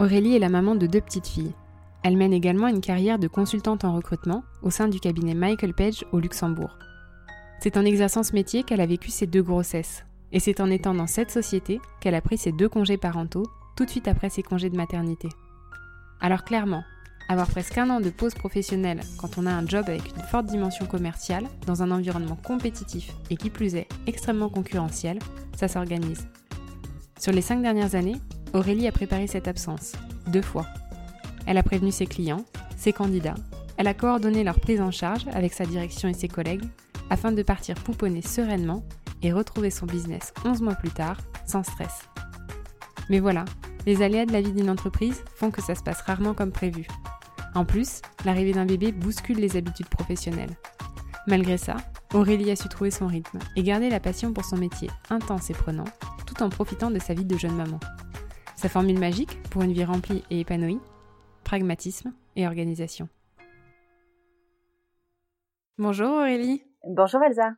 Aurélie est la maman de deux petites filles. Elle mène également une carrière de consultante en recrutement au sein du cabinet Michael Page au Luxembourg. C'est en exerçant ce métier qu'elle a vécu ses deux grossesses. Et c'est en étant dans cette société qu'elle a pris ses deux congés parentaux tout de suite après ses congés de maternité. Alors clairement, avoir presque un an de pause professionnelle quand on a un job avec une forte dimension commerciale, dans un environnement compétitif et qui plus est extrêmement concurrentiel, ça s'organise. Sur les cinq dernières années, Aurélie a préparé cette absence, deux fois. Elle a prévenu ses clients, ses candidats, elle a coordonné leur prise en charge avec sa direction et ses collègues, afin de partir pouponner sereinement et retrouver son business 11 mois plus tard, sans stress. Mais voilà, les aléas de la vie d'une entreprise font que ça se passe rarement comme prévu. En plus, l'arrivée d'un bébé bouscule les habitudes professionnelles. Malgré ça, Aurélie a su trouver son rythme et garder la passion pour son métier intense et prenant, tout en profitant de sa vie de jeune maman. Sa formule magique pour une vie remplie et épanouie Pragmatisme et organisation. Bonjour Aurélie. Bonjour Elsa.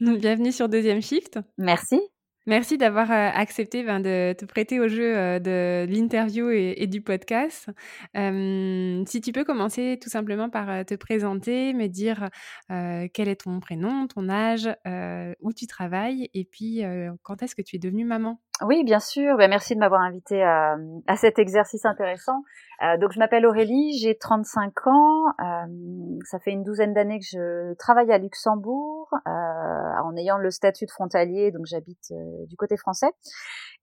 Bienvenue sur Deuxième Shift. Merci. Merci d'avoir euh, accepté ben, de te prêter au jeu euh, de l'interview et, du podcast. Euh, si tu peux commencer tout simplement par te présenter, me dire quel est ton prénom, ton âge, où tu travailles et puis quand est-ce que tu es devenue maman? Oui, bien sûr. Ben, merci de m'avoir invité à, à, cet exercice intéressant. Euh, donc, je m'appelle Aurélie, j'ai 35 ans. Euh, ça fait une douzaine d'années que je travaille à Luxembourg euh, en ayant le statut de frontalier, donc j'habite du côté français.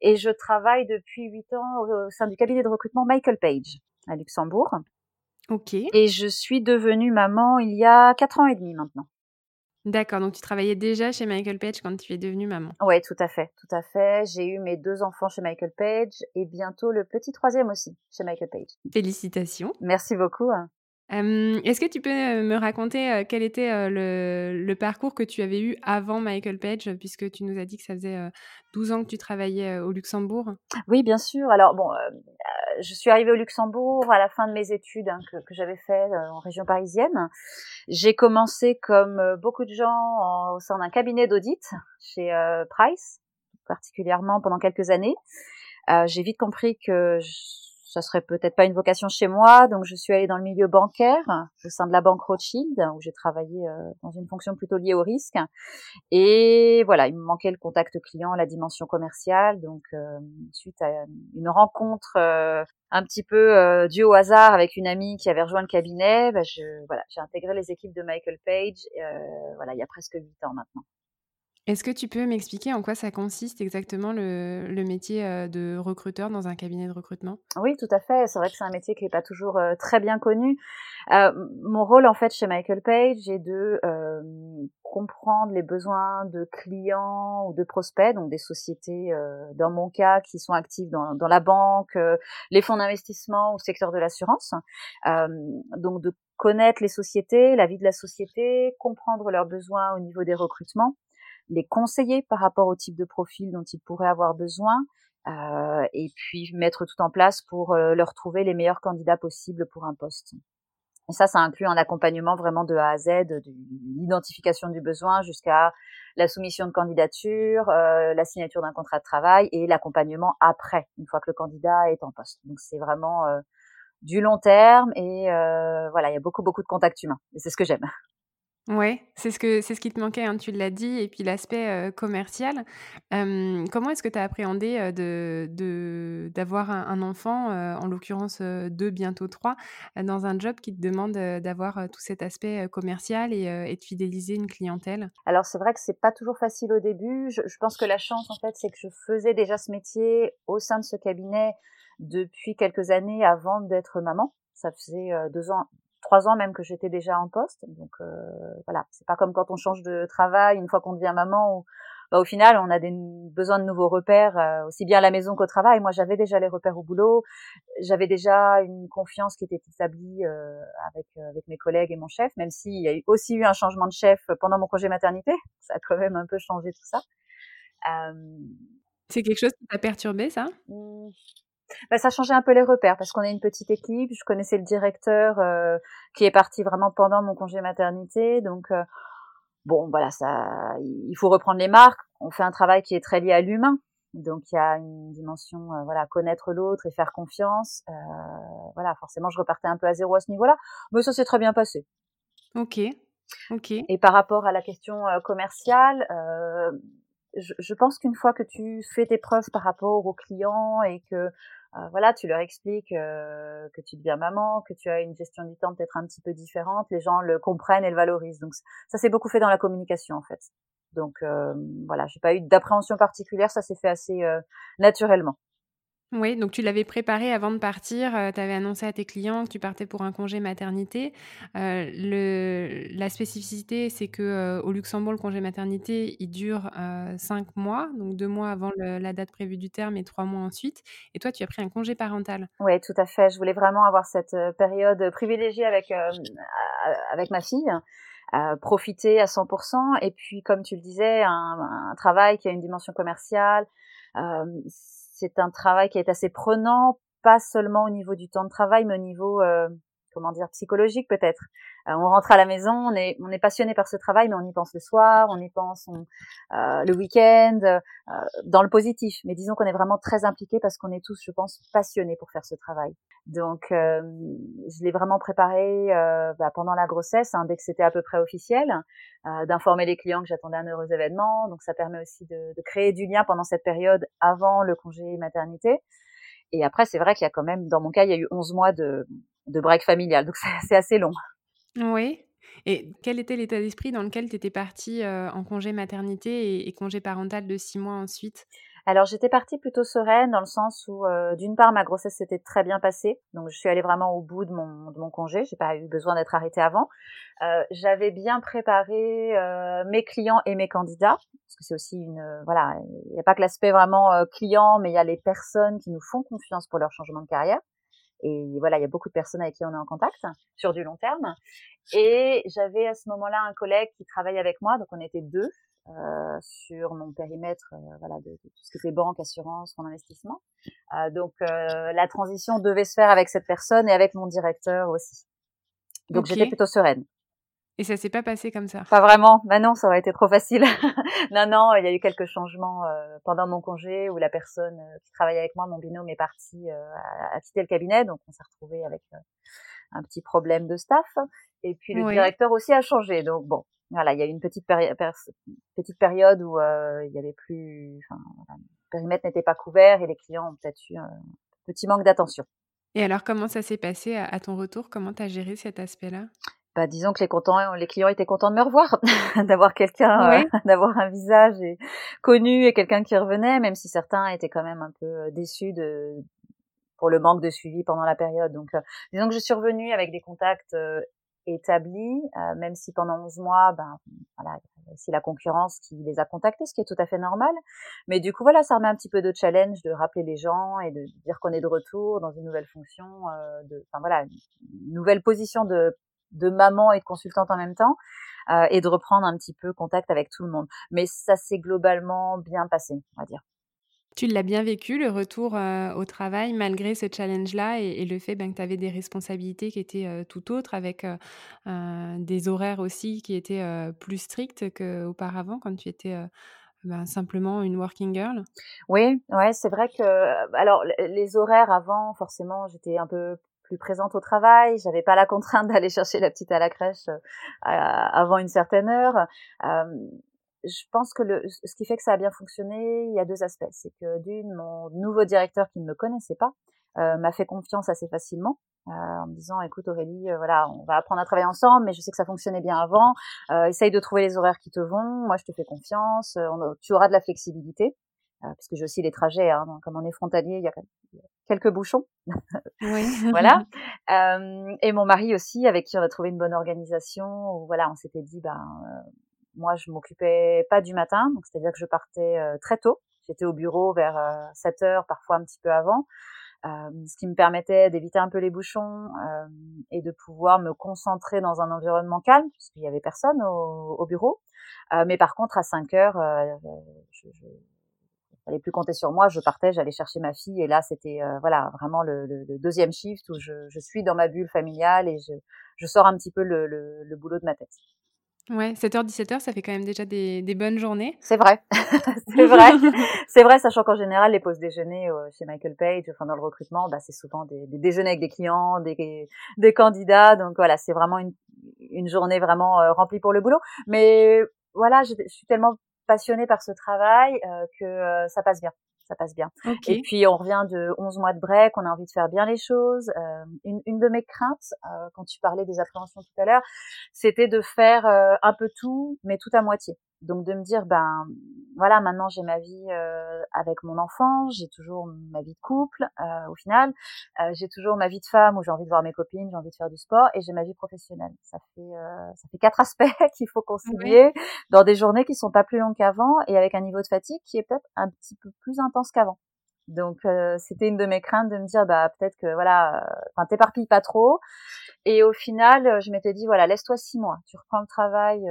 Et je travaille depuis 8 ans au sein du cabinet de recrutement Michael Page à Luxembourg. Ok. Et je suis devenue maman il y a 4 ans et demi maintenant. D'accord, donc tu travaillais déjà chez Michael Page quand tu es devenue maman. Oui, tout à fait, tout à fait. J'ai eu mes deux enfants chez Michael Page et bientôt le petit troisième aussi chez Michael Page. Félicitations. Merci beaucoup. Est-ce que tu peux me raconter quel était le, parcours que tu avais eu avant Michael Page, puisque tu nous as dit que ça faisait 12 ans que tu travaillais au Luxembourg? Oui, bien sûr. Alors, bon, je suis arrivée au Luxembourg à la fin de mes études hein, que, j'avais fait en région parisienne. J'ai commencé comme beaucoup de gens au sein d'un cabinet d'audit chez Price, particulièrement pendant quelques années. J'ai vite compris que ça serait peut-être pas une vocation chez moi, donc je suis allée dans le milieu bancaire au sein de la banque Rothschild où j'ai travaillé euh, dans une fonction plutôt liée au risque. Et voilà, il me manquait le contact client, la dimension commerciale, donc euh, suite à une rencontre euh, un petit peu due au hasard avec une amie qui avait rejoint le cabinet, bah, je voilà, j'ai intégré les équipes de Michael Page, voilà, il y a presque huit ans maintenant. Est-ce que tu peux m'expliquer en quoi ça consiste exactement le, métier euh, de recruteur dans un cabinet de recrutement? Oui, tout à fait. C'est vrai que c'est un métier qui n'est pas toujours euh, très bien connu. Euh, mon rôle en fait chez Michael Page est de comprendre les besoins de clients ou de prospects, donc des sociétés, dans mon cas, qui sont actives dans, dans la banque, les fonds d'investissement ou le secteur de l'assurance. donc de connaître les sociétés, la vie de la société, comprendre leurs besoins au niveau des recrutements les conseiller par rapport au type de profil dont ils pourraient avoir besoin, euh, et puis mettre tout en place pour euh, leur trouver les meilleurs candidats possibles pour un poste. Et ça, ça inclut un accompagnement vraiment de A à Z, de l'identification du besoin jusqu'à la soumission de candidature, euh, la signature d'un contrat de travail et l'accompagnement après, une fois que le candidat est en poste. Donc c'est vraiment euh, du long terme et euh, voilà, il y a beaucoup beaucoup de contacts humains. Et c'est ce que j'aime. Ouais, c'est ce ce qui te manquait, hein, tu l'as dit et puis l'aspect, heu, commercial. Comment est-ce que tu as appréhendé, heu, de d'avoir un enfant, en l'occurrence, heu, 2 bientôt 3, heu, dans un job qui te demande, d'avoir, tout cet aspect, commercial et et de fidéliser une clientèle? Alors c'est vrai que c'est pas toujours facile au début. Je pense que la chance en fait, c'est que je faisais déjà ce métier au sein de ce cabinet depuis quelques années avant d'être maman. Ça faisait, heu, 2 ans 3 ans même que j'étais déjà en poste. Donc euh, voilà, c'est pas comme quand on change de travail une fois qu'on devient maman. Où, bah, au final, on a des besoin de nouveaux repères euh, aussi bien à la maison qu'au travail. Moi, j'avais déjà les repères au boulot. J'avais déjà une confiance qui était établie euh, avec euh, avec mes collègues et mon chef, même s'il y a aussi eu un changement de chef pendant mon congé maternité. Ça a quand même un peu changé tout ça. Euh, c'est quelque chose qui t'a perturbé, ça? mmh, bah, ça changeait un peu les repères parce qu'on est une petite équipe. Je connaissais le directeur euh, qui est parti vraiment pendant mon congé maternité, donc euh, bon, voilà, ça, il faut reprendre les marques. On fait un travail qui est très lié à l'humain, donc il y a une dimension, euh, voilà, connaître l'autre et faire confiance. Euh, voilà, forcément, je repartais un peu à zéro à ce niveau-là, mais ça s'est très bien passé. Ok, ok. Et par rapport à la question euh, commerciale. Je, pense qu'une fois que tu fais tes preuves par rapport aux clients et que euh, voilà, tu leur expliques euh, que tu deviens maman, que tu as une gestion du temps peut-être un petit peu différente, les gens le comprennent et le valorisent. Donc ça s'est beaucoup fait dans la communication en fait. Donc euh, voilà, j'ai pas eu d'appréhension particulière, ça s'est fait assez naturellement. Oui, donc tu l'avais préparé avant de partir, euh, tu avais annoncé à tes clients que tu partais pour un congé maternité. Euh, la spécificité, c'est que, euh, au Luxembourg, le congé maternité, il dure, euh, 5 mois, donc 2 mois avant la date prévue du terme et 3 mois ensuite et toi, tu as pris un congé parental. Oui, tout à fait. Je voulais vraiment avoir cette, période privilégiée avec, avec ma fille, profiter à 100% et puis comme tu le disais, un travail qui a une dimension commerciale, c'est un travail qui est assez prenant, pas seulement au niveau du temps de travail, mais au niveau euh, comment dire psychologique peut-être. Euh, on rentre à la maison, on est on est passionné par ce travail, mais on y pense le soir, on y pense euh, le week-end, euh, dans le positif. Mais disons qu'on est vraiment très impliqué parce qu'on est tous, je pense, passionnés pour faire ce travail. Donc, je l'ai vraiment préparé bah, pendant la grossesse, hein, dès que c'était à peu près officiel, d'informer les clients que j'attendais un heureux événement. Donc, ça permet aussi de, de créer du lien pendant cette période avant le congé maternité. Et après, c'est vrai qu'il y a quand même, dans mon cas, il y a eu 11 mois de, de break familial, donc c'est assez long. Oui. Et quel était l'état d'esprit dans lequel tu étais partie euh, en congé maternité et, et, congé parental de six mois ensuite? Alors j'étais partie plutôt sereine dans le sens où euh, d'une part ma grossesse s'était très bien passée, donc je suis allée vraiment au bout de mon, de mon congé, j'ai pas eu besoin d'être arrêtée avant. Euh, J'avais bien préparé mes clients et mes candidats, parce que c'est aussi une voilà, il n'y a pas que l'aspect vraiment client, mais il y a les personnes qui nous font confiance pour leur changement de carrière. Et voilà, il y a beaucoup de personnes avec qui on est en contact sur du long terme. Et j'avais à ce moment-là un collègue qui travaille avec moi, donc on était deux euh, sur mon périmètre, euh, voilà, de, de, tout ce que c'est banque, assurance, fonds d'investissement. Euh, donc euh, la transition devait se faire avec cette personne et avec mon directeur aussi. Donc okay. j'étais plutôt sereine. Et ça s'est pas passé comme ça Pas vraiment. Bah non, ça aurait été trop facile. non, non, il y a eu quelques changements euh, pendant mon congé où la personne euh, qui travaillait avec moi, mon binôme, est parti, euh, a, quitté le cabinet, donc on s'est retrouvé avec euh, un petit problème de staff. Et puis le oui. directeur aussi a changé. Donc bon, voilà, il y a eu une petite, péri petite période où il y avait plus, enfin, le périmètre n'était pas couvert et les clients ont peut-être eu un petit manque d'attention. Et alors, comment ça s'est passé à, à ton retour? Comment tu as géré cet aspect-là? Bah, disons que les, contents, les clients étaient contents de me revoir, d'avoir quelqu'un, oui. euh, d'avoir un visage et, connu et quelqu'un qui revenait, même si certains étaient quand même un peu déçus de pour le manque de suivi pendant la période. Donc, euh, disons que je suis revenue avec des contacts euh, établis, même si pendant 11 mois, ben voilà, c'est la concurrence qui les a contactés, ce qui est tout à fait normal. Mais du coup, voilà, ça remet un petit peu de challenge de rappeler les gens et de dire qu'on est de retour dans une nouvelle fonction, de, enfin voilà, une nouvelle position de de maman et de consultante en même temps euh, et de reprendre un petit peu contact avec tout le monde. Mais ça s'est globalement bien passé, on va dire. Tu l'as bien vécu, le retour euh, au travail, malgré ce challenge-là et, et, le fait ben, que tu avais des responsabilités qui étaient euh, tout autres, avec des horaires aussi qui étaient plus stricts qu'auparavant, quand tu étais ben, simplement une working girl? Oui, ouais, c'est vrai que... Alors, les horaires avant, forcément, j'étais un peu plus présente au travail. J'avais pas la contrainte d'aller chercher la petite à la crèche avant une certaine heure. je pense que le, ce qui fait que ça a bien fonctionné, il y a deux aspects. C'est que d'une, mon nouveau directeur qui ne me connaissait pas m'a fait confiance assez facilement. Euh, en me disant écoute Aurélie euh, voilà on va apprendre à travailler ensemble mais je sais que ça fonctionnait bien avant euh, essaye de trouver les horaires qui te vont moi je te fais confiance on, tu auras de la flexibilité parce que j'ai aussi les trajets hein, comme on est frontalier il y a quelques bouchons oui. voilà et mon mari aussi avec qui on a trouvé une bonne organisation où, voilà on s'était dit ben moi je m'occupais pas du matin donc c'est à dire que je partais très tôt j'étais au bureau vers 7 heures parfois un petit peu avant euh, ce qui me permettait d'éviter un peu les bouchons euh, et de pouvoir me concentrer dans un environnement calme puisqu'il y avait personne au, au bureau. Euh, mais par contre, à 5 heures, je, je fallait plus compter sur moi. Je partais, j'allais chercher ma fille, et là, c'était voilà vraiment le, le, le, deuxième shift où je, je, suis dans ma bulle familiale et je, je sors un petit peu le, le boulot de ma tête. Ouais, 7h, 17h, ça fait quand même déjà des, des bonnes journées. C'est vrai. c'est vrai. c'est vrai, sachant qu'en général, les pauses déjeuner euh, chez Michael Page, enfin dans le recrutement, bah, c'est souvent des, des, déjeuners avec des clients, des, des candidats. Donc voilà, c'est vraiment une, une journée vraiment euh, remplie pour le boulot. Mais voilà, je, je suis tellement passionnée par ce travail euh, que ça passe bien ça passe bien. Et puis on revient de 11 mois de break, on a envie de faire bien les choses. Euh, une, une, de mes craintes, euh, quand tu parlais des appréhensions tout à l'heure, c'était de faire euh, un peu tout, mais tout à moitié. Donc de me dire ben voilà maintenant j'ai ma vie euh, avec mon enfant, j'ai toujours ma vie de couple euh, au final, euh, j'ai toujours ma vie de femme où j'ai envie de voir mes copines, j'ai envie de faire du sport et j'ai ma vie professionnelle. Ça fait ça fait quatre aspects qu'il faut concilier dans des journées qui sont pas plus longues qu'avant et avec un niveau de fatigue qui est peut-être un petit peu plus intense qu'avant. Donc c'était une de mes craintes de me dire bah peut-être que voilà, enfin t'éparpilles pas trop. Et au final, je m'étais dit voilà laisse-toi six mois. Tu reprends le travail.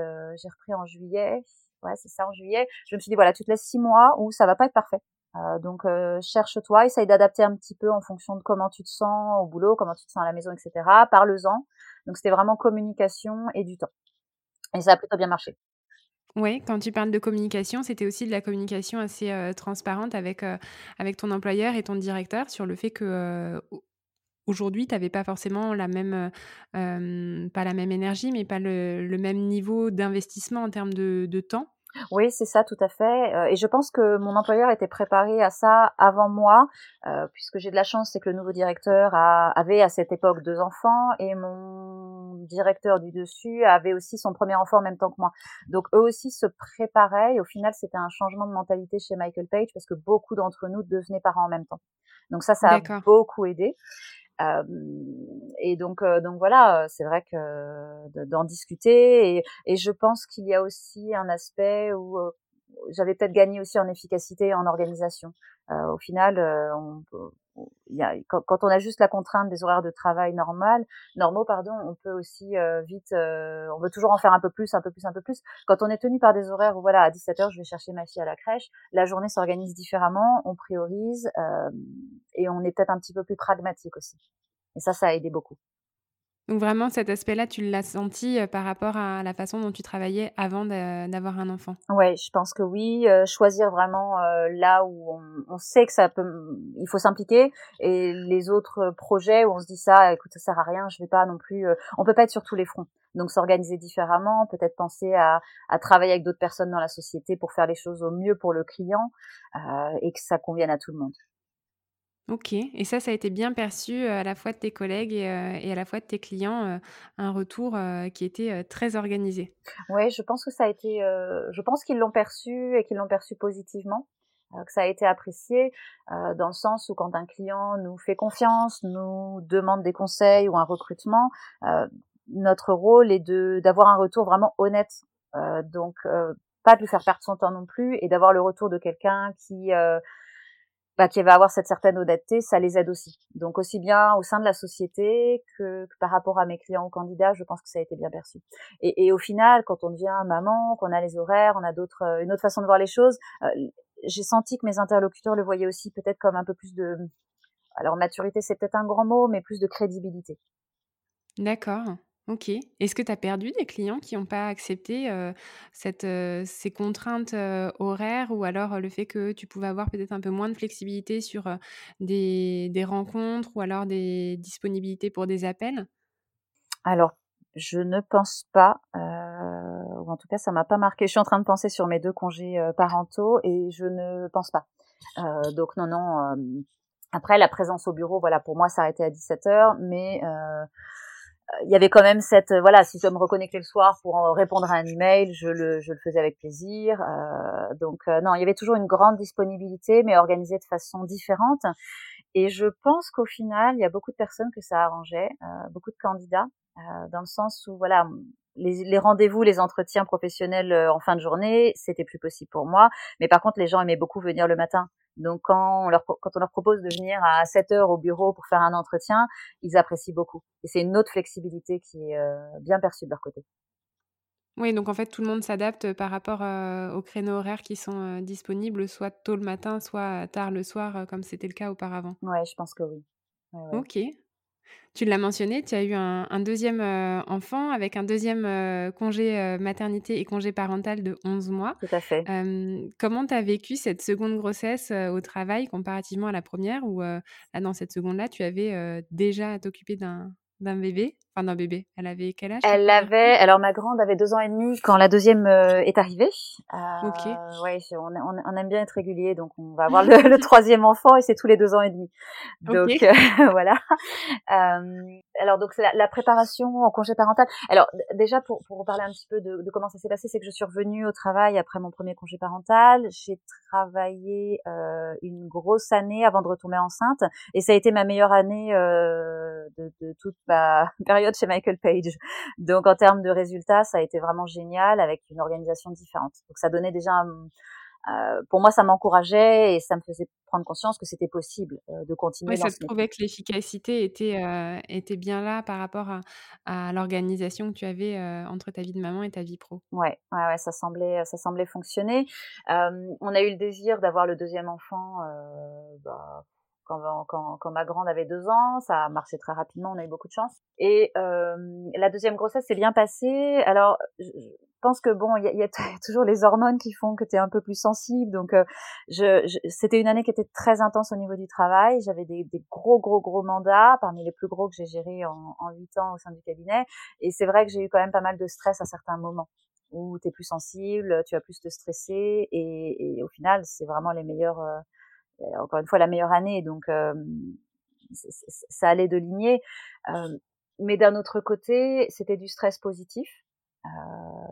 j'ai repris en juillet. Ouais c'est ça en juillet. Je me suis dit voilà tu te laisses six mois où ça va pas être parfait. Euh, donc cherche-toi, essaye d'adapter un petit peu en fonction de comment tu te sens au boulot, comment tu te sens à la maison, etc. Parle-en. Donc c'était vraiment communication et du temps. Et ça a plutôt bien marché. Oui, quand tu parles de communication, c'était aussi de la communication assez euh, transparente avec, euh, avec ton employeur et ton directeur sur le fait que euh, aujourd'hui, tu n'avais pas forcément la même, pas la même énergie, mais pas le, le même niveau d'investissement en termes de, de temps oui, c'est ça, tout à fait. Euh, et je pense que mon employeur était préparé à ça avant moi, euh, puisque j'ai de la chance, c'est que le nouveau directeur avait à cette époque deux enfants et mon directeur du dessus avait aussi son premier enfant en même temps que moi. Donc eux aussi se préparaient. Et au final, c'était un changement de mentalité chez Michael Page parce que beaucoup d'entre nous devenaient parents en même temps. Donc ça, ça a beaucoup aidé. Et donc, euh, donc voilà, c'est vrai que d'en discuter et, et, je pense qu'il y a aussi un aspect où j'avais peut-être gagné aussi en efficacité et en organisation. Euh, au final, on, il y a, quand, quand, on a juste la contrainte des horaires de travail normal, normaux, pardon, on peut aussi euh, vite, euh, on veut toujours en faire un peu plus, un peu plus, un peu plus. Quand on est tenu par des horaires où voilà, à 17 h je vais chercher ma fille à la crèche, la journée s'organise différemment, on priorise euh, et on est peut-être un petit peu plus pragmatique aussi. Et ça, ça a aidé beaucoup. Donc vraiment, cet aspect-là, tu l'as senti par rapport à la façon dont tu travaillais avant d'avoir un enfant? Oui, je pense que oui. choisir vraiment là où on, on, sait que ça peut, il faut s'impliquer, et les autres projets où on se dit ça, écoute, ça sert à rien, je vais pas non plus. on peut pas être sur tous les fronts. Donc s'organiser différemment, peut-être penser à, à, travailler avec d'autres personnes dans la société pour faire les choses au mieux pour le client et que ça convienne à tout le monde. OK et ça, ça a été bien perçu, à la fois de tes collègues et et à la fois de tes clients, un retour, qui était, très organisé? Oui, je pense que ça a été, je pense qu'ils l'ont perçu et qu'ils l'ont perçu positivement, que ça a été apprécié, dans le sens où quand un client nous fait confiance, nous demande des conseils ou un recrutement, notre rôle est de d'avoir un retour vraiment honnête, donc pas de lui faire perdre son temps non plus et d'avoir le retour de quelqu'un qui, bah, qui va avoir cette certaine honnêteté, ça les aide aussi. Donc aussi bien au sein de la société que, par rapport à mes clients ou candidats, je pense que ça a été bien perçu. Et, et au final, quand on devient maman, qu'on a les horaires, on a d'autres, euh, une autre façon de voir les choses, euh, j'ai senti que mes interlocuteurs le voyaient aussi peut-être comme un peu plus de, alors maturité c'est peut-être un grand mot, mais plus de crédibilité. D'accord. Ok. Est-ce que tu as perdu des clients qui n'ont pas accepté ces contraintes horaires ou alors le fait que tu pouvais avoir peut-être un peu moins de flexibilité sur des, rencontres ou alors des disponibilités pour des appels? Alors, je ne pense pas, ou en tout cas ça m'a pas marqué. Je suis en train de penser sur mes deux congés parentaux et je ne pense pas. donc non, non. après, la présence au bureau, voilà, pour moi, s'arrêtait à 17 heures, mais il y avait quand même cette voilà si je me reconnecter le soir pour répondre à un email je le je le faisais avec plaisir euh, donc euh, non il y avait toujours une grande disponibilité mais organisée de façon différente et je pense qu'au final il y a beaucoup de personnes que ça arrangeait euh, beaucoup de candidats dans le sens où voilà les, les rendez-vous, les entretiens professionnels en fin de journée, c'était plus possible pour moi. Mais par contre, les gens aimaient beaucoup venir le matin. Donc quand on leur, quand on leur propose de venir à 7 heures au bureau pour faire un entretien, ils apprécient beaucoup. Et c'est une autre flexibilité qui est euh, bien perçue de leur côté. Oui, donc en fait, tout le monde s'adapte par rapport euh, aux créneaux horaires qui sont euh, disponibles, soit tôt le matin, soit tard le soir, comme c'était le cas auparavant. Ouais, je pense que oui. Ok, tu l'as mentionné, tu as eu un, deuxième euh, enfant avec un deuxième euh, congé euh, maternité et congé parental de 11 mois. Tout à fait. comment tu as vécu cette seconde grossesse au travail comparativement à la première où dans cette seconde-là, tu avais déjà à t'occuper d'un bébé? Enfin, d'un bébé. Elle avait quel âge Elle avait. Alors, ma grande avait deux ans et demi quand la deuxième euh, est arrivée. Euh, ok. Ouais, on, on, on, aime bien être régulier, donc on va avoir le, le troisième enfant et c'est tous les deux ans et demi. Donc euh, voilà. Euh, alors donc c'est la, la, préparation au congé parental. Alors déjà pour pour parler un petit peu de, de comment ça s'est passé, c'est que je suis revenue au travail après mon premier congé parental. J'ai travaillé une grosse année avant de retomber enceinte et ça a été ma meilleure année de, de toute ma période chez Michael Page. Donc en termes de résultats, ça a été vraiment génial avec une organisation différente. Donc ça donnait déjà euh, pour moi, ça m'encourageait et ça me faisait prendre conscience que c'était possible euh, de continuer. Oui, ça te prouvait que l'efficacité était, euh, était bien là par rapport à, à l'organisation que tu avais entre ta vie de maman et ta vie pro. Ouais, ouais, ouais ça semblait, ça semblait fonctionner. on a eu le désir d'avoir le deuxième enfant. Bah, quand, quand, quand, ma grande avait deux ans, ça a marché très rapidement, on a eu beaucoup de chance. Et euh, la deuxième grossesse s'est bien passée. Alors, je pense que bon, il y a, y a, toujours les hormones qui font que tu es un peu plus sensible. Donc, euh, je, je, c'était une année qui était très intense au niveau du travail. J'avais des, des, gros, gros, gros mandats, parmi les plus gros que j'ai gérés en huit ans au sein du cabinet. Et c'est vrai que j'ai eu quand même pas mal de stress à certains moments où tu es plus sensible, tu vas plus te stresser et, et au final, c'est vraiment les meilleurs euh, encore une fois la meilleure année, donc ça allait de lignée. mais d'un autre côté, c'était du stress positif.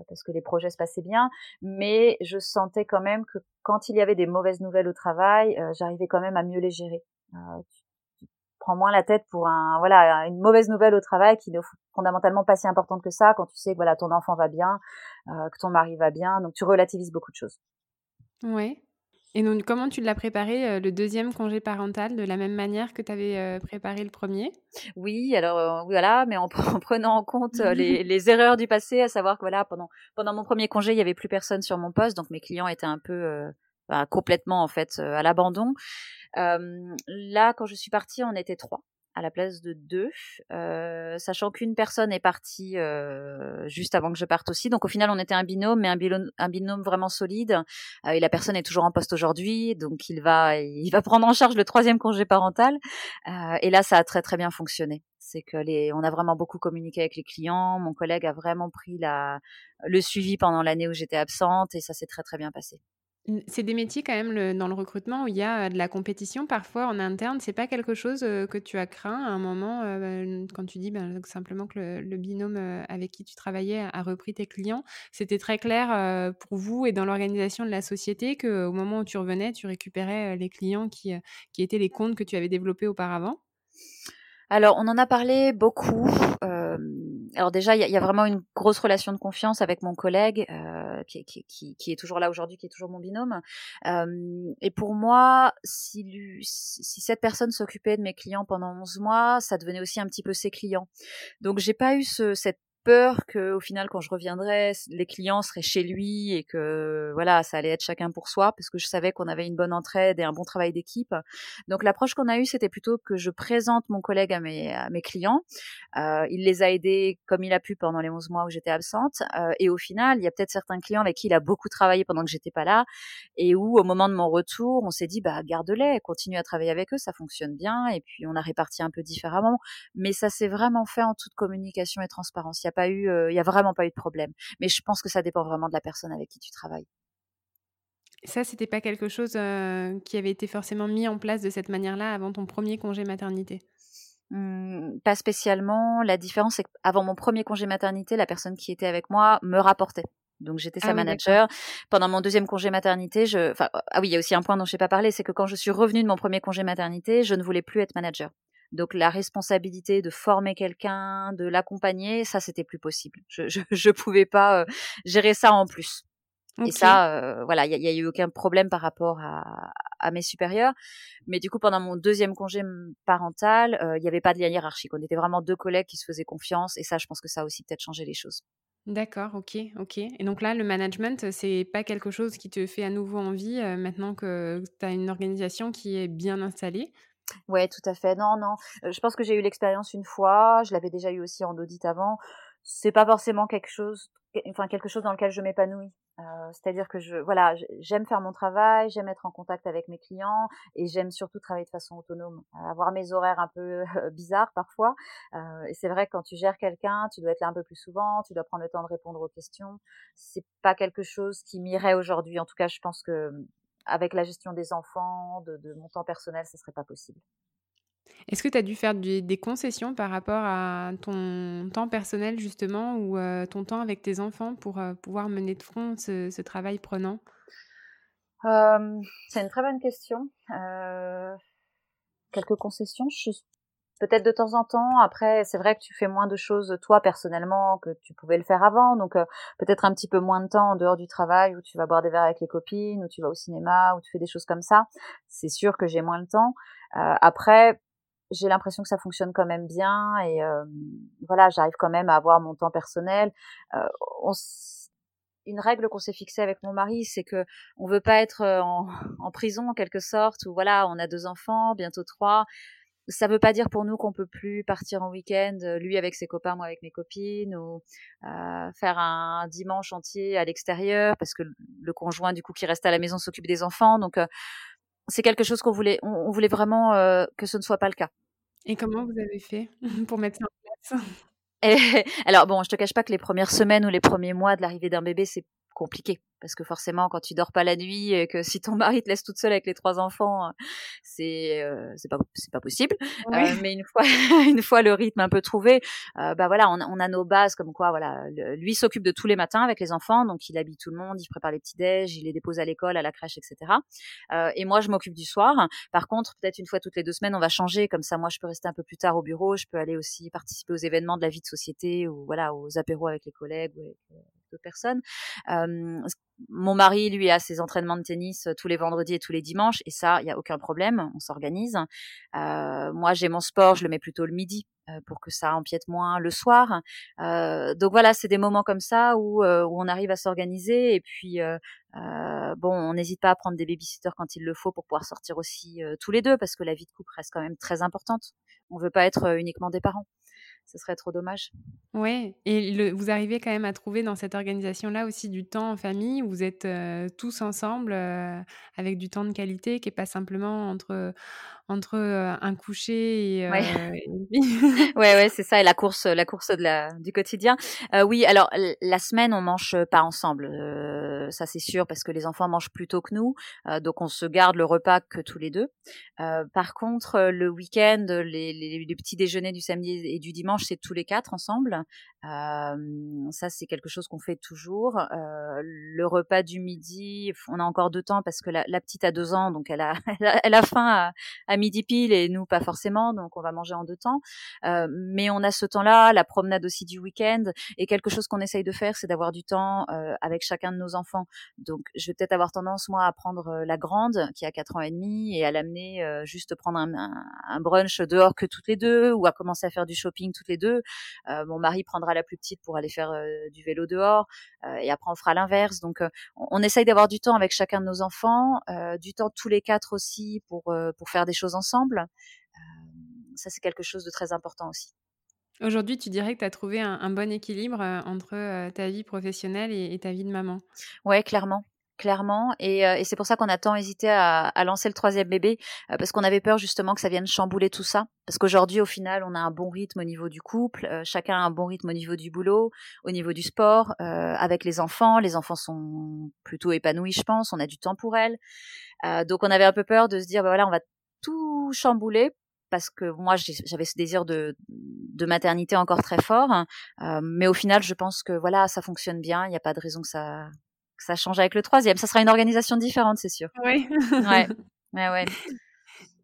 parce que les projets se passaient bien, mais je sentais quand même que quand il y avait des mauvaises nouvelles au travail, j'arrivais quand même à mieux les gérer. tu, prends moins la tête pour un voilà une mauvaise nouvelle au travail qui n'est fondamentalement pas si importante que ça quand tu sais que voilà ton enfant va bien, que ton mari va bien, donc tu relativises beaucoup de choses. Oui. Et donc, comment tu l'as préparé, euh, le deuxième congé parental, de la même manière que tu avais euh, préparé le premier? Oui, alors euh, voilà, mais en, prenant en compte les, les, erreurs du passé, à savoir que voilà, pendant, pendant mon premier congé, il y avait plus personne sur mon poste, donc mes clients étaient un peu bah, complètement en fait à l'abandon. là, quand je suis partie, on était trois à la place de deux, euh, sachant qu'une personne est partie euh, juste avant que je parte aussi. Donc au final, on était un binôme, mais un binôme, un binôme vraiment solide. Euh, et la personne est toujours en poste aujourd'hui, donc il va, il va prendre en charge le troisième congé parental. Euh, et là, ça a très très bien fonctionné. C'est que les, on a vraiment beaucoup communiqué avec les clients. Mon collègue a vraiment pris la, le suivi pendant l'année où j'étais absente, et ça s'est très très bien passé. C'est des métiers quand même dans le recrutement où il y a de la compétition parfois en interne. C'est pas quelque chose que tu as craint à un moment bah, quand tu dis ben, simplement que le, binôme avec qui tu travaillais a repris tes clients. C'était très clair pour vous et dans l'organisation de la société qu'au moment où tu revenais, tu récupérais les clients qui, qui étaient les comptes que tu avais développés auparavant? Alors, on en a parlé beaucoup. Euh, alors déjà, il y, a vraiment une grosse relation de confiance avec mon collègue euh, qui, qui, qui, qui, est toujours là aujourd'hui, qui est toujours mon binôme. Et pour moi, si, si cette personne s'occupait de mes clients pendant 11 mois, ça devenait aussi un petit peu ses clients. Donc, j'ai pas eu ce, cette peur que au final quand je reviendrais les clients seraient chez lui et que voilà ça allait être chacun pour soi parce que je savais qu'on avait une bonne entraide et un bon travail d'équipe. Donc l'approche qu'on a eue c'était plutôt que je présente mon collègue à mes, à mes clients. Euh, il les a aidés comme il a pu pendant les 11 mois où j'étais absente. Euh, et au final il y a peut-être certains clients avec qui il a beaucoup travaillé pendant que j'étais pas là et où au moment de mon retour on s'est dit bah garde-les continue à travailler avec eux ça fonctionne bien et puis on a réparti un peu différemment. Mais ça s'est vraiment fait en toute communication et transparence a pas eu, il y a vraiment pas eu de problème. Mais je pense que ça dépend vraiment de la personne avec qui tu travailles. Ça, c'était pas quelque chose qui avait été forcément mis en place de cette manière-là avant ton premier congé maternité? Mmh, pas spécialement. La différence, c'est qu'avant mon premier congé maternité, la personne qui était avec moi me rapportait. Donc j'étais sa ah manager. Pendant mon deuxième congé maternité, je, enfin, ah oui, il y a aussi un point dont je n'ai pas parlé, c'est que quand je suis revenue de mon premier congé maternité, je ne voulais plus être manager. Donc la responsabilité de former quelqu'un, de l'accompagner, ça c'était plus possible. Je je, pouvais pas euh, gérer ça en plus. Et ça, euh, voilà, il y, a eu aucun problème par rapport à, à, mes supérieurs. Mais du coup, pendant mon deuxième congé parental, euh, il n'y avait pas de lien hiérarchique. On était vraiment deux collègues qui se faisaient confiance. Et ça, je pense que ça a aussi peut-être changé les choses. D'accord, ok, ok. Et donc là, le management, c'est pas quelque chose qui te fait à nouveau envie maintenant que tu as une organisation qui est bien installée? Ouais, tout à fait. Non, non. je pense que j'ai eu l'expérience une fois. Je l'avais déjà eu aussi en audit avant. C'est pas forcément quelque chose, enfin quelque chose dans lequel je m'épanouis. C'est-à-dire que je, voilà, j'aime faire mon travail, j'aime être en contact avec mes clients et j'aime surtout travailler de façon autonome, avoir mes horaires un peu bizarres parfois. et c'est vrai que quand tu gères quelqu'un, tu dois être là un peu plus souvent, tu dois prendre le temps de répondre aux questions. C'est pas quelque chose qui m'irait aujourd'hui. En tout cas, je pense que avec la gestion des enfants, de, mon temps personnel, ce serait pas possible. Est-ce que tu as dû faire des, concessions par rapport à ton temps personnel justement ou euh, ton temps avec tes enfants pour euh, pouvoir mener de front ce, travail prenant? C'est une très bonne question. Euh, quelques concessions, je peut-être de temps en temps. Après, c'est vrai que tu fais moins de choses toi personnellement que tu pouvais le faire avant, donc euh, peut-être un petit peu moins de temps en dehors du travail où tu vas boire des verres avec les copines, où tu vas au cinéma, où tu fais des choses comme ça. C'est sûr que j'ai moins le temps. Euh, après, j'ai l'impression que ça fonctionne quand même bien et euh, voilà, j'arrive quand même à avoir mon temps personnel. une règle qu'on s'est fixée avec mon mari, c'est que on veut pas être en, en prison en quelque sorte, où voilà, on a deux enfants, bientôt trois ça veut pas dire pour nous qu'on peut plus partir en week-end, euh, lui avec ses copains, moi avec mes copines, ou euh, faire un dimanche entier à l'extérieur parce que le conjoint du coup qui reste à la maison s'occupe des enfants. Donc euh, c'est quelque chose qu'on voulait, on, voulait vraiment que ce ne soit pas le cas. Et comment vous avez fait pour mettre ça en place? Alors bon, je te cache pas que les premières semaines ou les premiers mois de l'arrivée d'un bébé, c'est compliqué parce que forcément quand tu dors pas la nuit et que si ton mari te laisse toute seule avec les trois enfants c'est euh, c'est pas c'est pas possible. Euh, mais une fois une fois le rythme un peu trouvé euh, bah voilà on, on, a nos bases comme quoi voilà lui s'occupe de tous les matins avec les enfants donc il habille tout le monde il prépare les petits déj il les dépose à l'école à la crèche etc et moi je m'occupe du soir. Par contre peut-être une fois toutes les deux semaines on va changer. Comme ça moi je peux rester un peu plus tard au bureau je peux aller aussi participer aux événements de la vie de société ou voilà aux apéros avec les collègues ou avec d'autres personnes mon mari, lui, a ses entraînements de tennis euh, tous les vendredis et tous les dimanches, et ça, il y a aucun problème, on s'organise. Euh, moi, j'ai mon sport, je le mets plutôt le midi euh, pour que ça empiète moins le soir. donc voilà, c'est des moments comme ça où, où on arrive à s'organiser, et puis bon, on n'hésite pas à prendre des babysitters quand il le faut pour pouvoir sortir aussi tous les deux, parce que la vie de couple reste quand même très importante. On veut pas être uniquement des parents ce serait trop dommage. Ouais, et vous arrivez quand même à trouver dans cette organisation-là aussi du temps en famille où vous êtes euh, tous ensemble euh, avec du temps de qualité qui n'est pas simplement entre, entre un coucher et, ouais. ouais, ouais, c'est ça, et la course, la course de la, du quotidien. oui, alors la semaine, on mange pas ensemble, ça c'est sûr, parce que les enfants mangent plus tôt que nous, donc on se garde le repas que tous les deux. par contre, le week-end, les, les, les petits déjeuners du samedi et du dimanche, c'est tous les quatre ensemble. ça, c'est quelque chose qu'on fait toujours. le repas du midi, on a encore deux temps parce que la, petite a deux ans, donc elle a, elle a, faim à, midi pile et nous pas forcément, donc on va manger en deux temps. mais on a ce temps-là, la promenade aussi du week-end. Et quelque chose qu'on essaye de faire, c'est d'avoir du temps avec chacun de nos enfants. Donc, je vais peut-être avoir tendance moi à prendre la grande qui a quatre ans et demi et à l'amener juste prendre un, un, brunch dehors que toutes les deux ou à commencer à faire du shopping toutes les deux. mon mari prendra la plus petite pour aller faire du vélo dehors, et après on fera l'inverse. Donc on, on, essaye d'avoir du temps avec chacun de nos enfants, du temps tous les quatre aussi pour pour faire des choses ensemble. ça c'est quelque chose de très important aussi. Aujourd'hui, tu dirais que tu as trouvé un, bon équilibre entre ta vie professionnelle et, ta vie de maman Ouais, clairement. Clairement, et, c'est pour ça qu'on a tant hésité à, lancer le troisième bébé, parce qu'on avait peur justement que ça vienne chambouler tout ça. Parce qu'aujourd'hui, au final, on a un bon rythme au niveau du couple, chacun a un bon rythme au niveau du boulot, au niveau du sport, avec les enfants. Les enfants sont plutôt épanouis, je pense. On a du temps pour elles. donc, on avait un peu peur de se dire, bah voilà, on va tout chambouler parce que moi j'avais ce désir de, de maternité encore très fort, hein. euh, mais au final je pense que voilà ça fonctionne bien, il n'y a pas de raison que ça que ça change avec le troisième. Ça sera une organisation différente, c'est sûr. Oui. ouais. Ouais, ouais.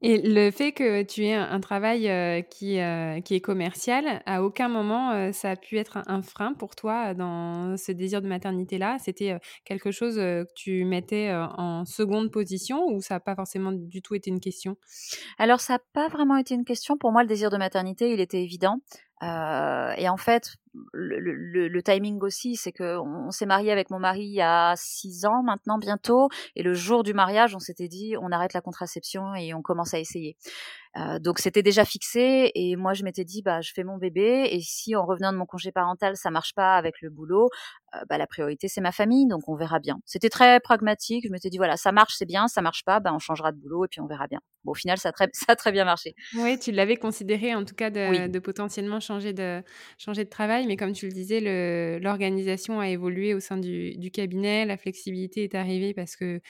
Et le fait que tu aies un, travail euh, qui, euh, qui est commercial, à aucun moment euh, ça a pu être un, frein pour toi dans ce désir de maternité-là? C'était quelque chose que tu mettais en seconde position ou ça n'a pas forcément du tout été une question? Alors ça n'a pas vraiment été une question. Pour moi, le désir de maternité, il était évident. et en fait, le, le, timing aussi, c'est que on, s'est marié avec mon mari il y a six ans maintenant bientôt, et le jour du mariage, on s'était dit on arrête la contraception et on commence à essayer. Euh, donc c'était déjà fixé et moi je m'étais dit bah je fais mon bébé et si en revenant de mon congé parental ça marche pas avec le boulot, euh, bah la priorité c'est ma famille donc on verra bien. C'était très pragmatique. Je m'étais dit voilà ça marche c'est bien, ça marche pas bah on changera de boulot et puis on verra bien. Bon au final ça a très ça a très bien marché. Oui tu l'avais considéré en tout cas de, de, potentiellement changer de changer de travail mais comme tu le disais l'organisation a évolué au sein du, cabinet, la flexibilité est arrivée parce que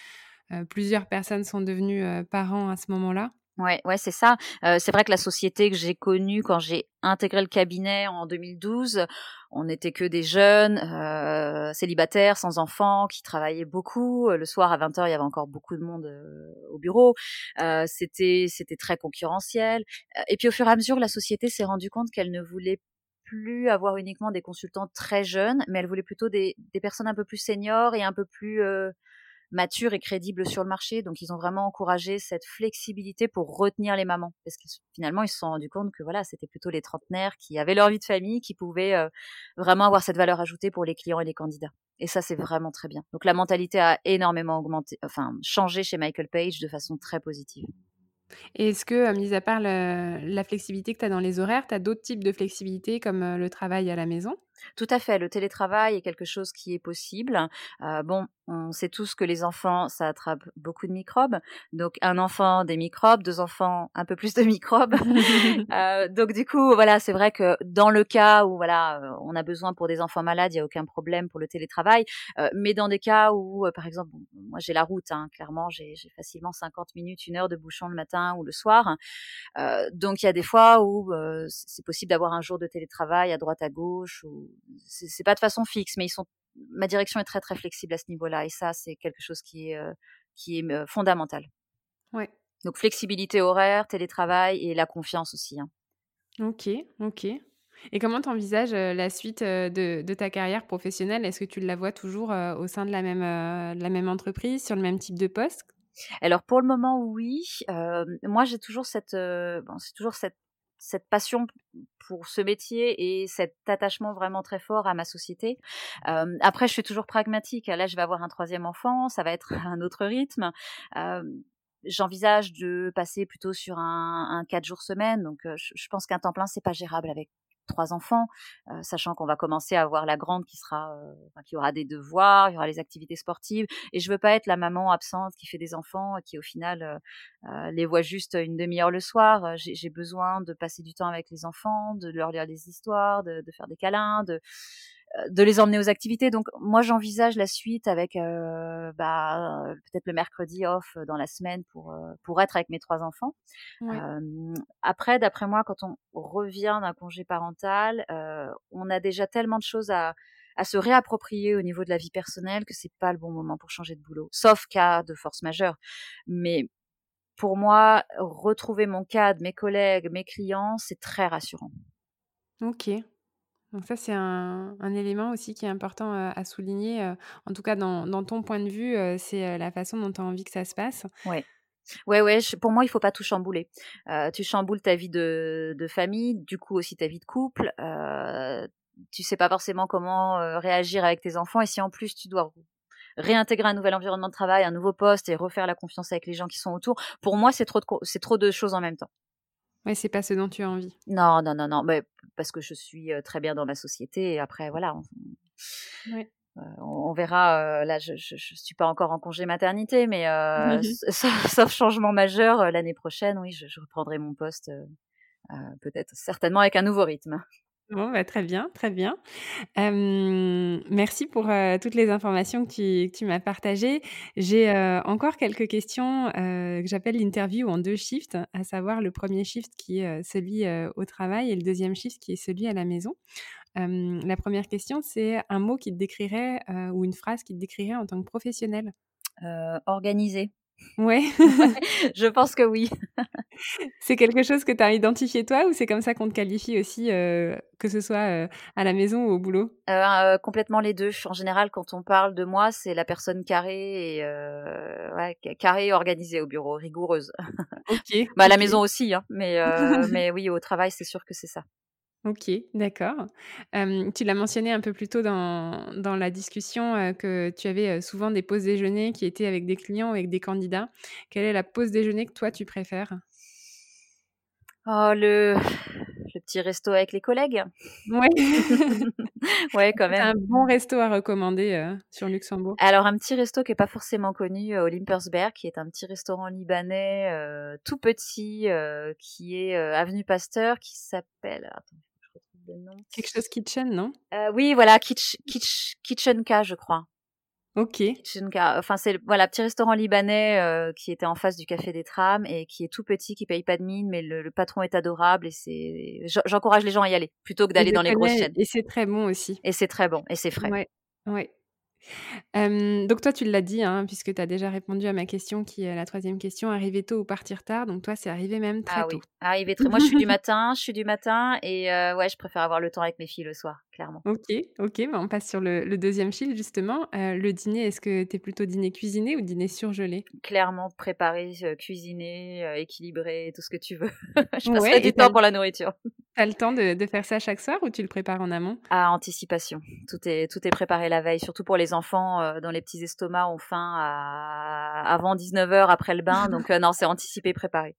euh, plusieurs personnes sont devenues parents à ce moment-là. Ouais, ouais, c'est ça. Euh, c'est vrai que la société que j'ai connue quand j'ai intégré le cabinet en 2012, on n'était que des jeunes euh, célibataires, sans enfants, qui travaillaient beaucoup. Le soir à 20h, il y avait encore beaucoup de monde euh, au bureau. Euh, c'était c'était très concurrentiel. Et puis au fur et à mesure, la société s'est rendue compte qu'elle ne voulait plus avoir uniquement des consultants très jeunes, mais elle voulait plutôt des, personnes un peu plus seniors et un peu plus mature et crédible sur le marché. Donc, ils ont vraiment encouragé cette flexibilité pour retenir les mamans. Parce que finalement, ils se sont rendus compte que voilà, c'était plutôt les trentenaires qui avaient leur vie de famille, qui pouvaient euh, vraiment avoir cette valeur ajoutée pour les clients et les candidats. Et ça, c'est vraiment très bien. Donc, la mentalité a énormément augmenté, enfin, changé chez Michael Page de façon très positive. Est-ce que, euh, mis à part la flexibilité que tu dans les horaires, tu as d'autres types de flexibilité comme euh, le travail à la maison? Tout à fait, le télétravail est quelque chose qui est possible. Euh, bon, on sait tous que les enfants, ça attrape beaucoup de microbes. Donc un enfant, des microbes, deux enfants, un peu plus de microbes. euh, donc du coup, voilà, c'est vrai que dans le cas où voilà, euh, on a besoin pour des enfants malades, il n'y a aucun problème pour le télétravail. Euh, mais dans des cas où, euh, par exemple, moi j'ai la route, hein, clairement, j'ai facilement 50 minutes, une heure de bouchon le matin ou le soir. donc il y a des fois où c'est possible d'avoir un jour de télétravail à droite à gauche ou c'est pas de façon fixe, mais ils sont. Ma direction est très très flexible à ce niveau-là, et ça c'est quelque chose qui est euh, qui est euh, fondamental. Ouais. Donc flexibilité horaire, télétravail et la confiance aussi. Hein. Ok, ok. Et comment tu envisages euh, la suite de, de, ta carrière professionnelle? Est-ce que tu la vois toujours au sein de la même, de la même entreprise, sur le même type de poste? Alors pour le moment oui, moi j'ai toujours cette, bon, c'est toujours cette cette passion pour ce métier et cet attachement vraiment très fort à ma société. Euh, après, je suis toujours pragmatique. Là, je vais avoir un troisième enfant, ça va être un autre rythme. Euh, J'envisage de passer plutôt sur un, un 4 jours semaine. Donc, je, je pense qu'un temps plein, c'est pas gérable avec trois enfants, euh, sachant qu'on va commencer à avoir la grande qui sera, euh, qui aura des devoirs, il y aura les activités sportives, et je veux pas être la maman absente qui fait des enfants et qui au final euh, les voit juste une demi-heure le soir. J'ai besoin de passer du temps avec les enfants, de leur lire des histoires, de, de faire des câlins, de de les emmener aux activités. Donc moi j'envisage la suite avec euh, bah, peut-être le mercredi off dans la semaine pour euh, pour être avec mes trois enfants. Euh, après, d'après moi, quand on revient d'un congé parental, on a déjà tellement de choses à à se réapproprier au niveau de la vie personnelle que c'est pas le bon moment pour changer de boulot, sauf cas de force majeure. Mais pour moi, retrouver mon cadre, mes collègues, mes clients, c'est très rassurant. Ok, donc ça, c'est un, élément aussi qui est important à souligner. en tout cas, dans, ton point de vue, c'est la façon dont tu as envie que ça se passe. Oui. Ouais, ouais. pour moi, il faut pas tout chambouler. Tu chamboules ta vie de, de, famille, du coup aussi ta vie de couple. Tu sais pas forcément comment réagir avec tes enfants, et si en plus tu dois réintégrer un nouvel environnement de travail, un nouveau poste et refaire la confiance avec les gens qui sont autour, pour moi, c'est trop, c'est trop de choses en même temps. Ouais, c'est pas ce dont tu as envie. Non, non, non, non, mais parce que je suis très bien dans ma société et après, voilà. Euh, on, verra. Euh, là, je, je, suis pas encore en congé maternité, mais euh, sauf, changement majeur l'année prochaine, oui, je, reprendrai mon poste, peut-être certainement avec un nouveau rythme. Bah, très bien, très bien. merci pour toutes les informations que tu, m'as partagées. J'ai encore quelques questions que j'appelle l'interview en deux shifts, à savoir le premier shift qui est celui au travail et le deuxième shift qui est celui à la maison la première question, c'est un mot qui te décrirait ou une phrase qui te décrirait en tant que professionnel? Organisé. Ouais. je pense que oui. c'est quelque chose que tu as identifié toi ou c'est comme ça qu'on te qualifie aussi, que ce soit à la maison ou au boulot? Complètement les deux. En général, quand on parle de moi, c'est la personne carrée et ouais, carrée organisée au bureau, rigoureuse. Ok. bah, à la maison aussi, hein, mais, mais oui, au travail, c'est sûr que c'est ça. OK, d'accord. tu l'as mentionné un peu plus tôt dans dans la discussion, que tu avais, souvent des pauses déjeuner qui étaient avec des clients ou avec des candidats. Quelle est la pause déjeuner que toi tu préfères? Oh le le petit resto avec les collègues? Ouais. Ouais, quand même. un bon resto à recommander, sur Luxembourg? Alors un petit resto qui est pas forcément connu, au Limpersberg, qui est un petit restaurant libanais, tout petit, qui est, avenue Pasteur, qui s'appelle Quelque chose Kitchen, non? Euh, Oui, voilà, kitch, kitch, Kitchenka, je crois. Ok. Kitchenka. Enfin, c'est voilà petit restaurant libanais euh, qui était en face du café des trams et qui est tout petit, qui paye pas de mine, mais le, patron est adorable et c'est. J'encourage les gens à y aller plutôt que d'aller dans les grosses chaînes. Et c'est très bon aussi. Et c'est très bon et c'est frais. Ouais. Ouais donc toi, tu l'as dit, hein, puisque tu as déjà répondu à ma question qui est la troisième question, arriver tôt ou partir tard. Donc toi, c'est arrivé même très ah tôt. Oui. Arriver très... Moi, je suis du matin, je suis du matin et ouais, je préfère avoir le temps avec mes filles le soir, clairement. Ok, ok, bah, on passe sur le, deuxième fil justement. le dîner, est-ce que tu es plutôt dîner cuisiné ou dîner surgelé? Clairement préparé, cuisiné, équilibré, tout ce que tu veux. je passerai du temps pour la nourriture. Tu as le temps de, de, faire ça chaque soir ou tu le prépares en amont? À anticipation. Tout est, tout est préparé la veille, surtout pour les enfants euh, dans les petits estomacs ont faim à... avant 19h après le bain. Donc, euh, non, c'est anticipé, préparé.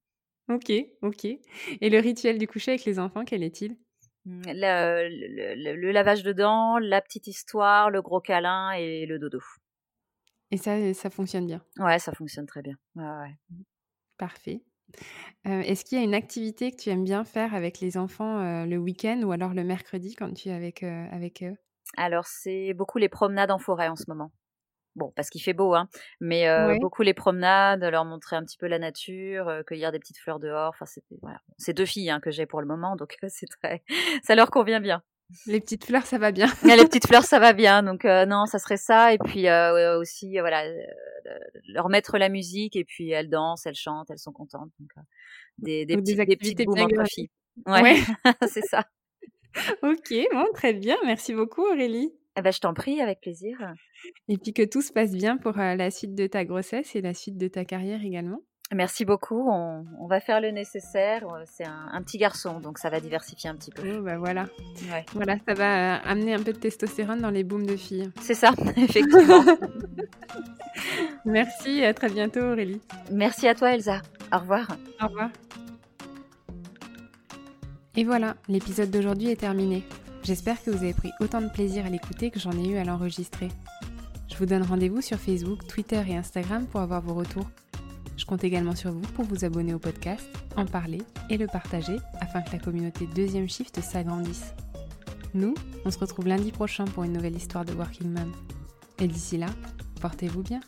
Ok, ok. Et le rituel du coucher avec les enfants, quel est-il? Mmh, le, lavage de dents, la petite histoire, le gros câlin et le dodo. Et ça, ça fonctionne bien? Ouais, ça fonctionne très bien. Ouais, Parfait. Euh, est-ce qu'il y a une activité que tu aimes bien faire avec les enfants le week-end ou alors le mercredi quand tu es avec, avec eux? Alors, c'est beaucoup les promenades en forêt en ce moment. Bon, parce qu'il fait beau, hein, mais beaucoup les promenades, leur montrer un petit peu la nature, cueillir des petites fleurs dehors. Enfin, c'est voilà. C'est deux filles hein, que j'ai pour le moment, donc c'est très, ça leur convient bien. Les petites fleurs, ça va bien. les petites fleurs, ça va bien. Donc non, ça serait ça. Et puis aussi, voilà, leur mettre la musique et puis elles dansent, elles chantent, elles sont contentes. Donc des, des, petits, des petites boules entre filles. Ouais, c'est ça. ok, bon, très bien. Merci beaucoup, Aurélie. Eh ben, je t'en prie, avec plaisir. Et puis que tout se passe bien pour la suite de ta grossesse et la suite de ta carrière également. Merci beaucoup. On, va faire le nécessaire. C'est un, petit garçon, donc ça va diversifier un petit peu. Oh, bah voilà. Voilà, ça va amener un peu de testostérone dans les booms de filles. C'est ça, effectivement. Merci, à très bientôt Aurélie. Merci à toi Elsa. Au revoir. Au revoir. Et voilà, l'épisode d'aujourd'hui est terminé. J'espère que vous avez pris autant de plaisir à l'écouter que j'en ai eu à l'enregistrer. Je vous donne rendez-vous sur Facebook, Twitter et Instagram pour avoir vos retours. Je compte également sur vous pour vous abonner au podcast, en parler et le partager afin que la communauté Deuxième Shift s'agrandisse. Nous, on se retrouve lundi prochain pour une nouvelle histoire de Working Mom. Et d'ici là, portez-vous bien.